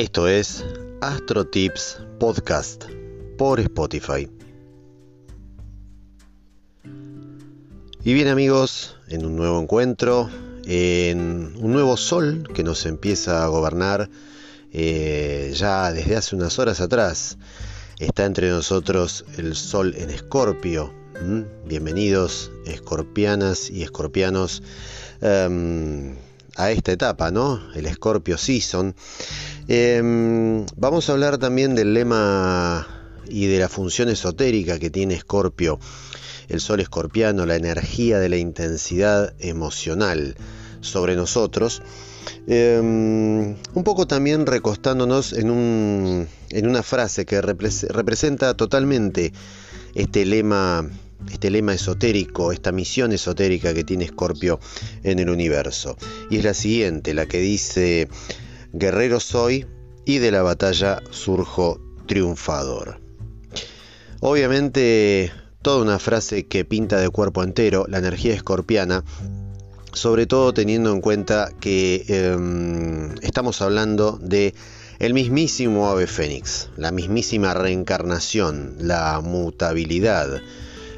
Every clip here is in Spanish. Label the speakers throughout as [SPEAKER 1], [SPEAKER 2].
[SPEAKER 1] Esto es Astro Tips Podcast por Spotify. Y bien amigos, en un nuevo encuentro, en un nuevo sol que nos empieza a gobernar eh, ya desde hace unas horas atrás. Está entre nosotros el sol en escorpio. Bienvenidos escorpianas y escorpianos em, a esta etapa, ¿no? El escorpio season. Em, vamos a hablar también del lema y de la función esotérica que tiene Escorpio, el sol escorpiano, la energía de la intensidad emocional sobre nosotros. Em, un poco también recostándonos en, un, en una frase que representa totalmente este lema, este lema esotérico, esta misión esotérica que tiene Escorpio en el universo. Y es la siguiente, la que dice, guerrero soy y de la batalla surjo triunfador. Obviamente, toda una frase que pinta de cuerpo entero la energía escorpiana, sobre todo teniendo en cuenta que em, estamos hablando de el mismísimo ave fénix, la mismísima reencarnación, la mutabilidad,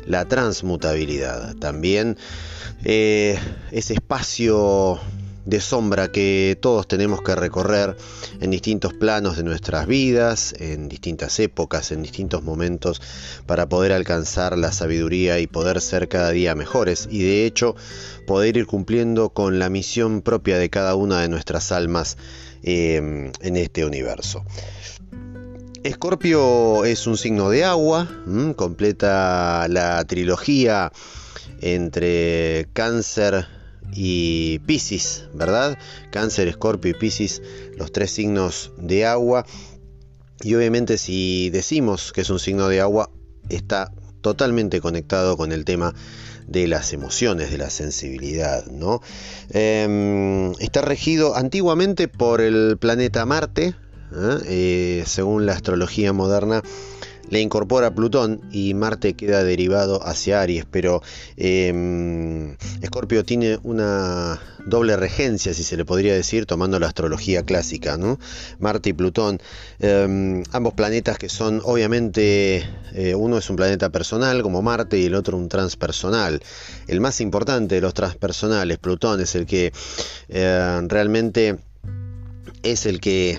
[SPEAKER 1] la transmutabilidad, también eh, ese espacio de sombra que todos tenemos que recorrer en distintos planos de nuestras vidas, en distintas épocas, en distintos momentos, para poder alcanzar la sabiduría y poder ser cada día mejores y de hecho poder ir cumpliendo con la misión propia de cada una de nuestras almas em, en este universo. Escorpio es un signo de agua, completa la trilogía entre cáncer, y Piscis, ¿verdad? Cáncer, Escorpio y Piscis, los tres signos de agua. Y obviamente si decimos que es un signo de agua, está totalmente conectado con el tema de las emociones, de la sensibilidad, ¿no? Em, está regido antiguamente por el planeta Marte, ¿eh? Eh, según la astrología moderna le incorpora Plutón y Marte queda derivado hacia Aries, pero eh, Escorpio tiene una doble regencia, si se le podría decir, tomando la astrología clásica. Marte y Plutón, em, ambos planetas que son obviamente, eh, uno es un planeta personal como Marte y el otro un transpersonal. El más importante de los transpersonales, Plutón, es el que realmente es el que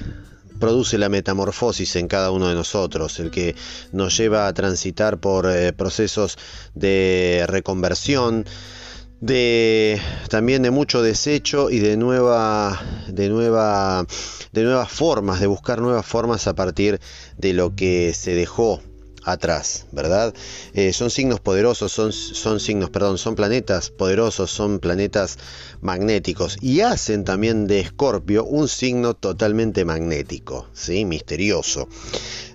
[SPEAKER 1] produce la metamorfosis en cada uno de nosotros, el que nos lleva a transitar por eh, procesos de reconversión, de también de mucho desecho y de nueva de nueva de nuevas formas de buscar nuevas formas a partir de lo que se dejó atrás, ¿verdad? Eh, son signos poderosos, son, son signos, perdón, son planetas poderosos, son planetas magnéticos y hacen también de Escorpio un signo totalmente magnético, ¿sí? Misterioso.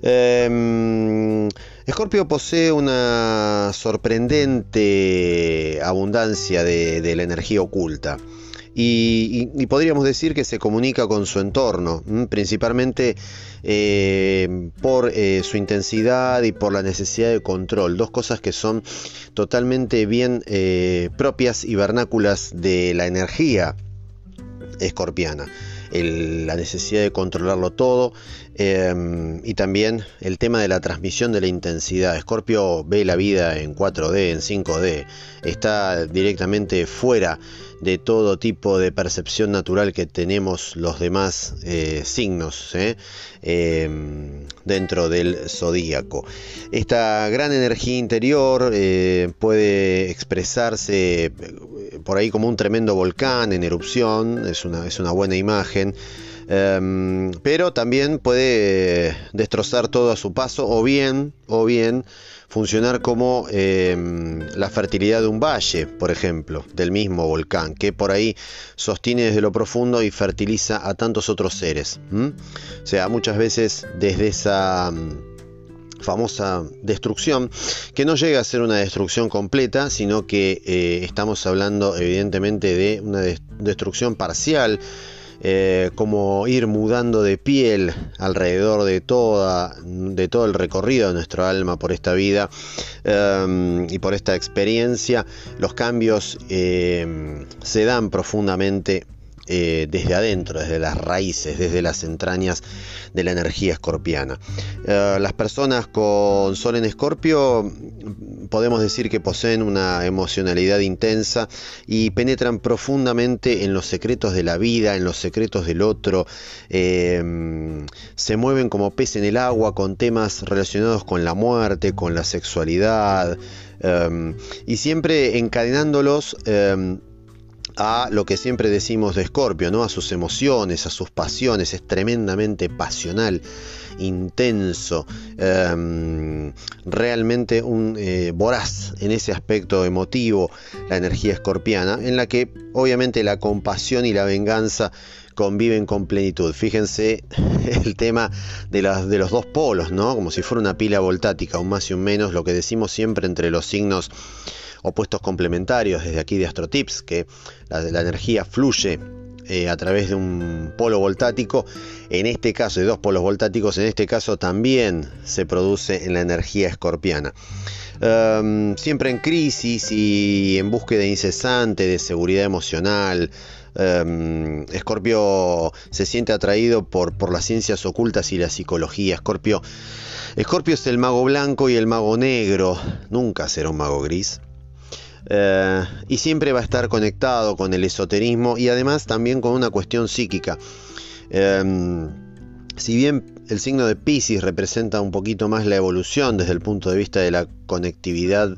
[SPEAKER 1] Em, Escorpio posee una sorprendente abundancia de la energía oculta y, podríamos decir que se comunica con su entorno, principalmente eh, por eh, su intensidad y por la necesidad de control, dos cosas que son totalmente bien eh, propias y vernáculas de la energía escorpiana. la necesidad de controlarlo todo em, y también el tema de la transmisión de la intensidad. Escorpio ve la vida en 4D, en 5D, está directamente fuera de todo tipo de percepción natural que tenemos los demás eh, signos ¿eh? em, dentro del zodíaco. Esta gran energía interior eh, puede expresarse por ahí como un tremendo volcán en erupción, es una, es una buena imagen. Em, pero también puede destrozar todo a su paso o bien, o bien funcionar como em, la fertilidad de un valle, por ejemplo, del mismo volcán, que por ahí sostiene desde lo profundo y fertiliza a tantos otros seres. O sea, muchas veces desde esa mm, famosa destrucción, que no llega a ser una destrucción completa, sino que eh, estamos hablando evidentemente de una destrucción parcial, eh, como ir mudando de piel alrededor de, toda, de todo el recorrido de nuestro alma por esta vida em, y por esta experiencia, los cambios em, se dan profundamente eh, desde adentro, desde las raíces, desde las entrañas de la energía escorpiana. Eh, las personas con Sol en Escorpio podemos decir que poseen una emocionalidad intensa y penetran profundamente en los secretos de la vida, en los secretos del otro, eh, se mueven como pez en el agua con temas relacionados con la muerte, con la sexualidad, y siempre encadenándolos a lo que siempre decimos de Scorpio, ¿no? A sus emociones, a sus pasiones, es tremendamente pasional, intenso, em, realmente un eh, voraz en ese aspecto emotivo, la energía escorpiana, en la que obviamente la compasión y la venganza conviven con plenitud. Fíjense el tema de, de los dos polos, ¿no? Como si fuera una pila voltática, un más y un menos, lo que decimos siempre entre los signos opuestos complementarios desde aquí de Astrotips, que la, energía fluye eh, a través de un polo voltático, en este caso de dos polos voltáticos, en este caso también se produce en la energía escorpiana. Em, siempre en crisis y en búsqueda incesante de seguridad emocional, Um, Escorpio se siente atraído por, por, las ciencias ocultas y la psicología. Escorpio, Escorpio es el mago blanco y el mago negro. Nunca será un mago gris. Eh, y siempre va a estar conectado con el esoterismo y además también con una cuestión psíquica. Em, si bien el signo de Pisces representa un poquito más la evolución desde el punto de vista de la conectividad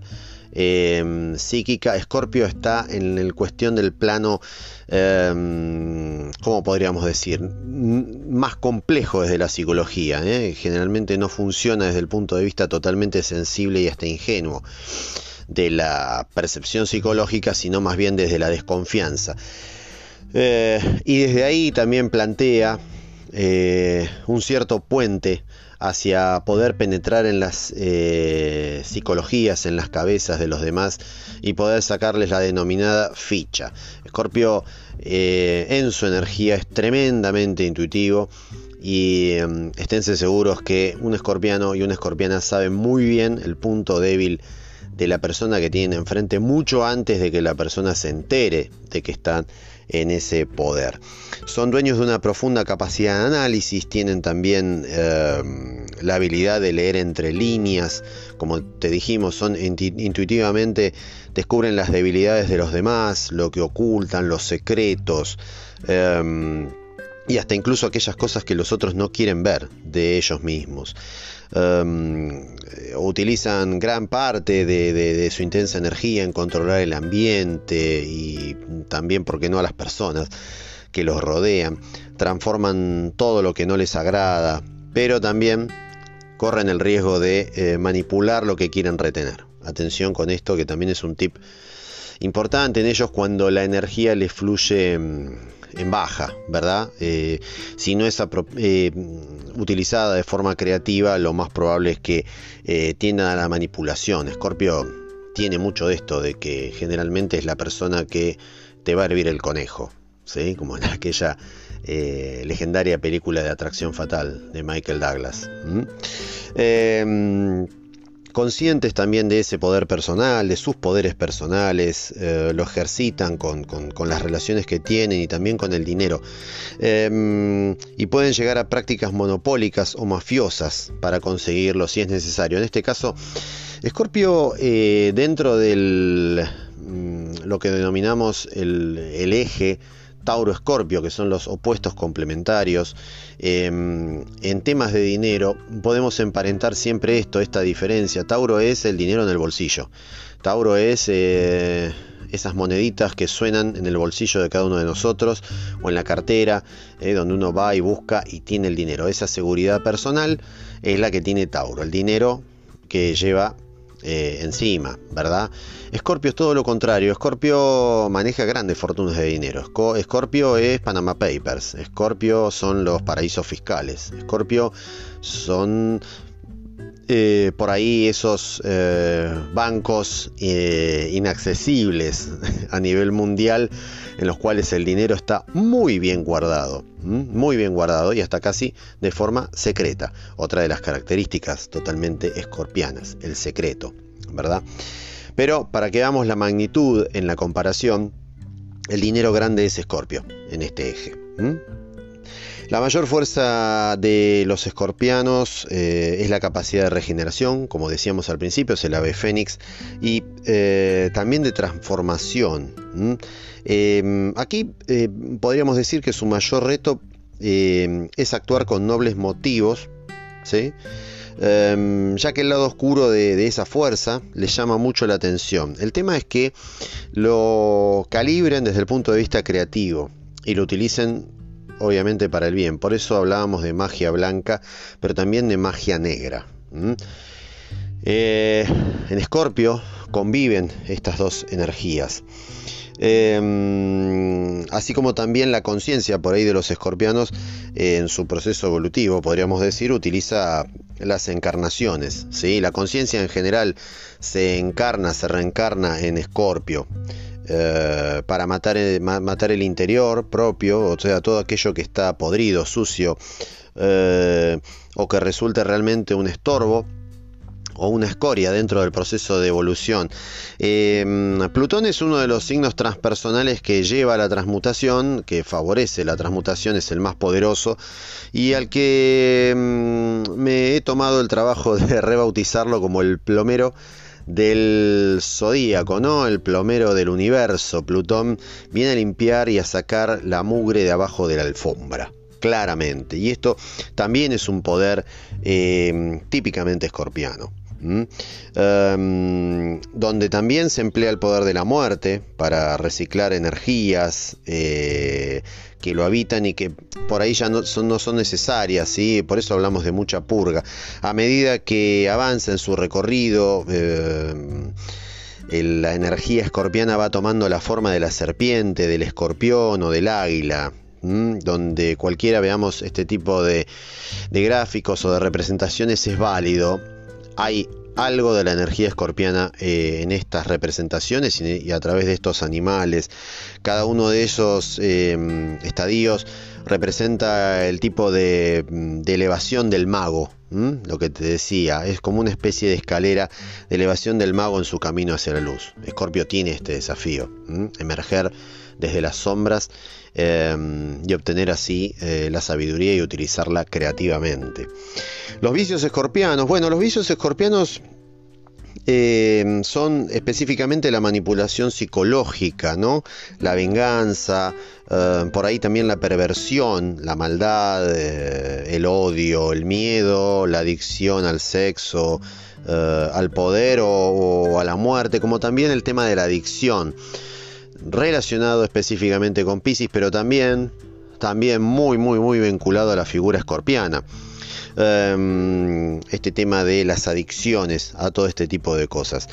[SPEAKER 1] em, psíquica, Escorpio está en el cuestión del plano, eh, ¿cómo podríamos decir? Más complejo desde la psicología. ¿eh? Generalmente no funciona desde el punto de vista totalmente sensible y hasta ingenuo de la percepción psicológica, sino más bien desde la desconfianza. Eh, y desde ahí también plantea eh, un cierto puente hacia poder penetrar en las eh, psicologías, en las cabezas de los demás y poder sacarles la denominada ficha. Escorpio en su energía es tremendamente intuitivo y em, esténse seguros que un escorpiano y una escorpiana saben muy bien el punto débil de la persona que tienen enfrente mucho antes de que la persona se entere de que están en ese poder. Son dueños de una profunda capacidad de análisis, tienen también eh, la habilidad de leer entre líneas, como te dijimos, son intuitivamente descubren las debilidades de los demás, lo que ocultan, los secretos. Eh, y hasta incluso aquellas cosas que los otros no quieren ver de ellos mismos. Um, utilizan gran parte de, su intensa energía en controlar el ambiente y también, ¿por qué no?, a las personas que los rodean. Transforman todo lo que no les agrada, pero también corren el riesgo de eh, manipular lo que quieren retener. Atención con esto, que también es un tip importante en ellos cuando la energía les fluye mm, en baja, ¿verdad? Eh, si no es eh, utilizada de forma creativa, lo más probable es que eh, tienda a la manipulación. Scorpio tiene mucho de esto, de que generalmente es la persona que te va a hervir el conejo, ¿sí? Como en aquella legendaria película de Atracción Fatal de Michael Douglas conscientes también de ese poder personal, de sus poderes personales, eh, lo ejercitan con, las relaciones que tienen y también con el dinero. Em, y pueden llegar a prácticas monopólicas o mafiosas para conseguirlo si es necesario. En este caso, Scorpio eh, dentro del mm, lo que denominamos el eje Tauro-Escorpio, que son los opuestos complementarios. Em, en temas de dinero podemos emparentar siempre esto, esta diferencia. Tauro es el dinero en el bolsillo. Tauro es eh, esas moneditas que suenan en el bolsillo de cada uno de nosotros o en la cartera, eh, donde uno va y busca y tiene el dinero. Esa seguridad personal es la que tiene Tauro, el dinero que lleva eh, encima, ¿verdad? Escorpio es todo lo contrario. Escorpio maneja grandes fortunas de dinero. Escorpio es Panama Papers. Escorpio son los paraísos fiscales. Escorpio son eh, por ahí esos eh, bancos inaccesibles a nivel mundial en los cuales el dinero está muy bien guardado, muy bien guardado y hasta casi de forma secreta. Otra de las características totalmente escorpianas, el secreto, ¿verdad? Pero para que veamos la magnitud en la comparación, el dinero grande es Escorpio en este eje. La mayor fuerza de los escorpianos eh, es la capacidad de regeneración, como decíamos al principio, es el ave fénix, y eh, también de transformación. Em, aquí eh, podríamos decir que su mayor reto em, es actuar con nobles motivos, em, ya que el lado oscuro de, de, esa fuerza le llama mucho la atención. El tema es que lo calibren desde el punto de vista creativo y lo utilicen obviamente para el bien. Por eso hablábamos de magia blanca, pero también de magia negra. Eh, en Escorpio conviven estas dos energías. Em, así como también la conciencia por ahí de los escorpianos en su proceso evolutivo, podríamos decir, utiliza las encarnaciones. ¿sí? La conciencia en general se encarna, se reencarna en Escorpio. Eh, para matar el, interior propio, o sea, todo aquello que está podrido, sucio, eh, o que resulte realmente un estorbo o una escoria dentro del proceso de evolución. Eh, Plutón es uno de los signos transpersonales que lleva a la transmutación, que favorece la transmutación, es el más poderoso y al que mm, me he tomado el trabajo de rebautizarlo como el plomero del zodíaco, ¿no? El plomero del universo, Plutón, viene a limpiar y a sacar la mugre de abajo de la alfombra claramente. Y esto también es un poder eh, típicamente escorpiano. Em, donde también se emplea el poder de la muerte para reciclar energías eh, que lo habitan y que por ahí ya no son, necesarias, ¿sí? por eso hablamos de mucha purga. A medida que avanza en su recorrido, em, la energía escorpiana va tomando la forma de la serpiente, del escorpión o del águila, donde cualquiera veamos este tipo de, gráficos o de representaciones es válido hay algo de la energía escorpiana eh, en estas representaciones y, a través de estos animales. Cada uno de esos em, estadios representa el tipo de, elevación del mago, lo que te decía, es como una especie de escalera de elevación del mago en su camino hacia la luz. Escorpio tiene este desafío, emerger desde las sombras em, y obtener así eh, la sabiduría y utilizarla creativamente. Los vicios escorpianos, bueno, los vicios escorpianos em, son específicamente la manipulación psicológica, ¿no? La venganza, por ahí también la perversión, la maldad, eh, el odio, el miedo, la adicción al sexo, eh, al poder o, a la muerte, como también el tema de la adicción relacionado específicamente con Pisces, pero también, también muy, muy, muy vinculado a la figura escorpiana. Em, este tema de las adicciones a todo este tipo de cosas.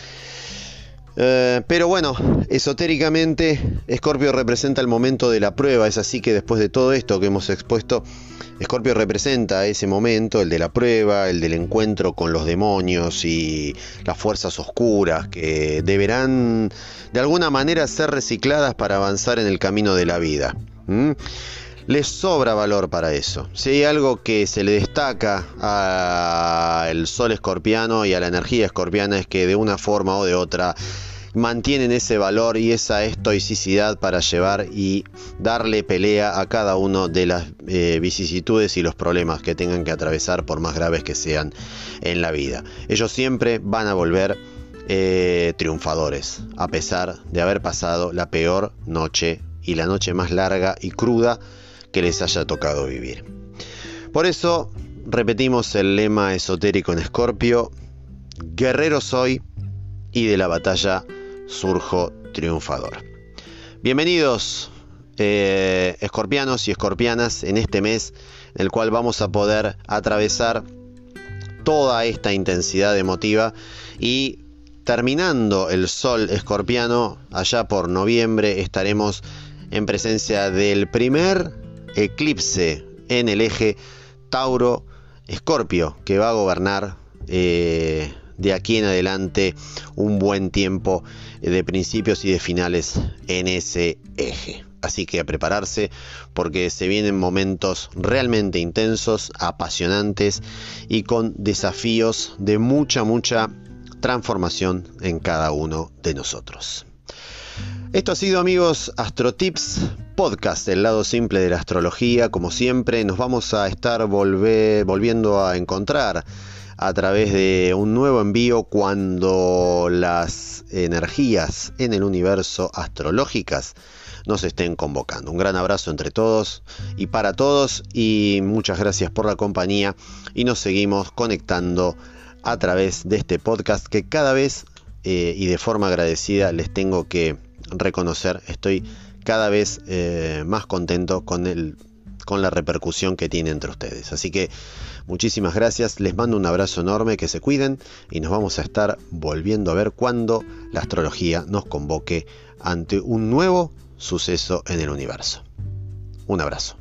[SPEAKER 1] Eh, pero bueno, esotéricamente, Escorpio representa el momento de la prueba. Es así que después de todo esto que hemos expuesto, Escorpio representa ese momento, el de la prueba, el del encuentro con los demonios y las fuerzas oscuras que deberán de alguna manera ser recicladas para avanzar en el camino de la vida. Les sobra valor para eso. Si hay algo que se le destaca al sol escorpiano y a la energía escorpiana es que de una forma o de otra mantienen ese valor y esa estoicidad para llevar y darle pelea a cada uno de las eh, vicisitudes y los problemas que tengan que atravesar por más graves que sean en la vida. Ellos siempre van a volver eh, triunfadores, a pesar de haber pasado la peor noche y la noche más larga y cruda que les haya tocado vivir. Por eso repetimos el lema esotérico en Escorpio, guerrero soy y de la batalla surjo triunfador. Bienvenidos eh, escorpianos y escorpianas en este mes en el cual vamos a poder atravesar toda esta intensidad emotiva y terminando el sol escorpiano allá por noviembre estaremos en presencia del primer eclipse en el eje Tauro Escorpio que va a gobernar eh, de aquí en adelante un buen tiempo de principios y de finales en ese eje. Así que a prepararse porque se vienen momentos realmente intensos, apasionantes y con desafíos de mucha, mucha transformación en cada uno de nosotros. Esto ha sido amigos AstroTips Podcast, el lado simple de la astrología. Como siempre, nos vamos a estar volviendo a encontrar a través de un nuevo envío cuando las energías en el universo astrológicas nos estén convocando. Un gran abrazo entre todos y para todos y muchas gracias por la compañía y nos seguimos conectando a través de este podcast que cada vez eh, y de forma agradecida les tengo que reconocer, estoy cada vez eh, más contento con, el, con la repercusión que tiene entre ustedes. Así que muchísimas gracias, les mando un abrazo enorme, que se cuiden y nos vamos a estar volviendo a ver cuando la astrología nos convoque ante un nuevo suceso en el universo. Un abrazo.